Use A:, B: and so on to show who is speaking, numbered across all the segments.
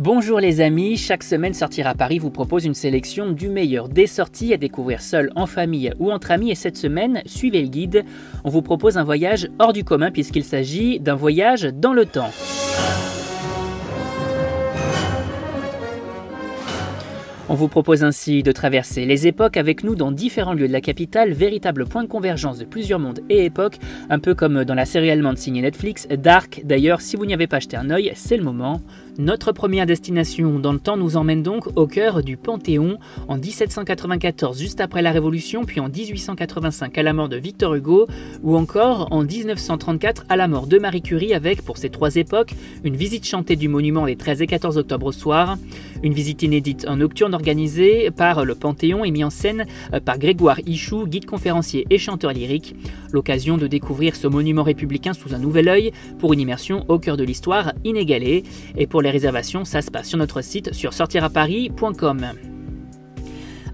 A: Bonjour les amis, chaque semaine Sortir à Paris vous propose une sélection du meilleur des sorties à découvrir seul, en famille ou entre amis et cette semaine, suivez le guide, on vous propose un voyage hors du commun puisqu'il s'agit d'un voyage dans le temps. On vous propose ainsi de traverser les époques avec nous dans différents lieux de la capitale, véritable point de convergence de plusieurs mondes et époques, un peu comme dans la série allemande signée Netflix, Dark. D'ailleurs, si vous n'y avez pas acheté un œil, c'est le moment. Notre première destination dans le temps nous emmène donc au cœur du Panthéon en 1794, juste après la Révolution, puis en 1885 à la mort de Victor Hugo, ou encore en 1934 à la mort de Marie Curie avec, pour ces trois époques, une visite chantée du monument les 13 et 14 octobre au soir, une visite inédite en nocturne organisée par le Panthéon et mise en scène par Grégoire Ichou, guide conférencier et chanteur lyrique, l'occasion de découvrir ce monument républicain sous un nouvel œil pour une immersion au cœur de l'histoire inégalée, et pour les réservations, ça se passe sur notre site sur sortiraparis.com.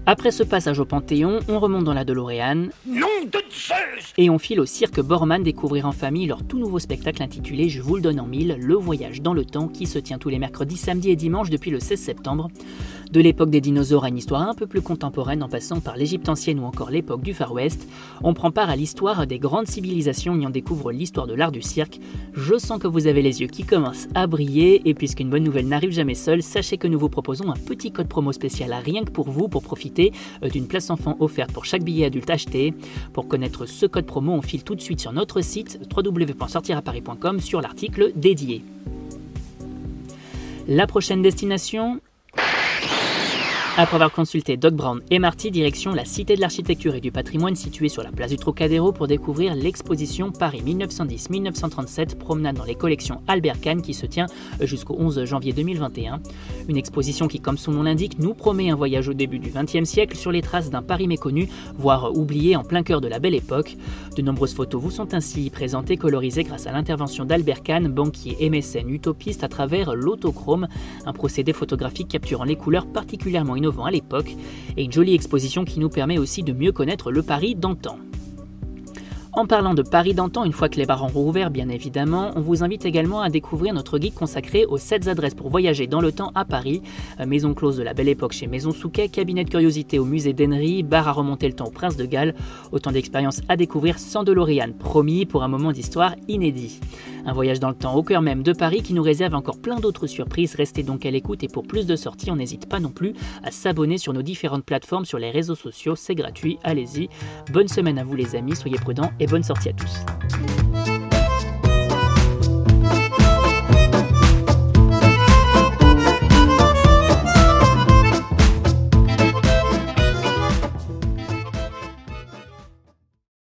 A: Après ce passage au Panthéon, on remonte dans la DeLorean. Et on file au cirque Borman découvrir en famille leur tout nouveau spectacle intitulé Je vous le donne en mille, le voyage dans le temps qui se tient tous les mercredis, samedis et dimanches depuis le 16 septembre. De l'époque des dinosaures à une histoire un peu plus contemporaine en passant par l'Égypte ancienne ou encore l'époque du Far West, on prend part à l'histoire des grandes civilisations et on découvre l'histoire de l'art du cirque. Je sens que vous avez les yeux qui commencent à briller et puisqu'une bonne nouvelle n'arrive jamais seule, sachez que nous vous proposons un petit code promo spécial à rien que pour vous pour profiter euh, d'une place enfant offerte pour chaque billet adulte acheté. Pour connaître ce code promo, on file tout de suite sur notre site www.sortiraparis.com sur l'article dédié. La prochaine destination, après avoir consulté Doc Brown et Marty, direction la Cité de l'Architecture et du Patrimoine située sur la place du Trocadéro pour découvrir l'exposition Paris 1910-1937 promenade dans les collections Albert Kahn qui se tient jusqu'au 11 janvier 2021. Une exposition qui, comme son nom l'indique, nous promet un voyage au début du XXe siècle sur les traces d'un Paris méconnu, voire oublié en plein cœur de la belle époque. De nombreuses photos vous sont ainsi présentées, colorisées grâce à l'intervention d'Albert Kahn, banquier et mécène utopiste à travers l'autochrome, un procédé photographique capturant les couleurs particulièrement à l'époque, et une jolie exposition qui nous permet aussi de mieux connaître le Paris d'antan. En parlant de Paris d'antan, une fois que les bars ont rouvert bien évidemment, on vous invite également à découvrir notre guide consacré aux 7 adresses pour voyager dans le temps à Paris. Euh, maison close de la belle époque chez Maison Souquet, cabinet de curiosité au musée d'Henry, bar à remonter le temps au Prince de Galles. Autant d'expériences à découvrir sans DeLorean, promis pour un moment d'histoire inédit. Un voyage dans le temps au cœur même de Paris qui nous réserve encore plein d'autres surprises. Restez donc à l'écoute et pour plus de sorties, on n'hésite pas non plus à s'abonner sur nos différentes plateformes sur les réseaux sociaux. C'est gratuit, allez-y. Bonne semaine à vous les amis, soyez prudents et bonne sortie à tous.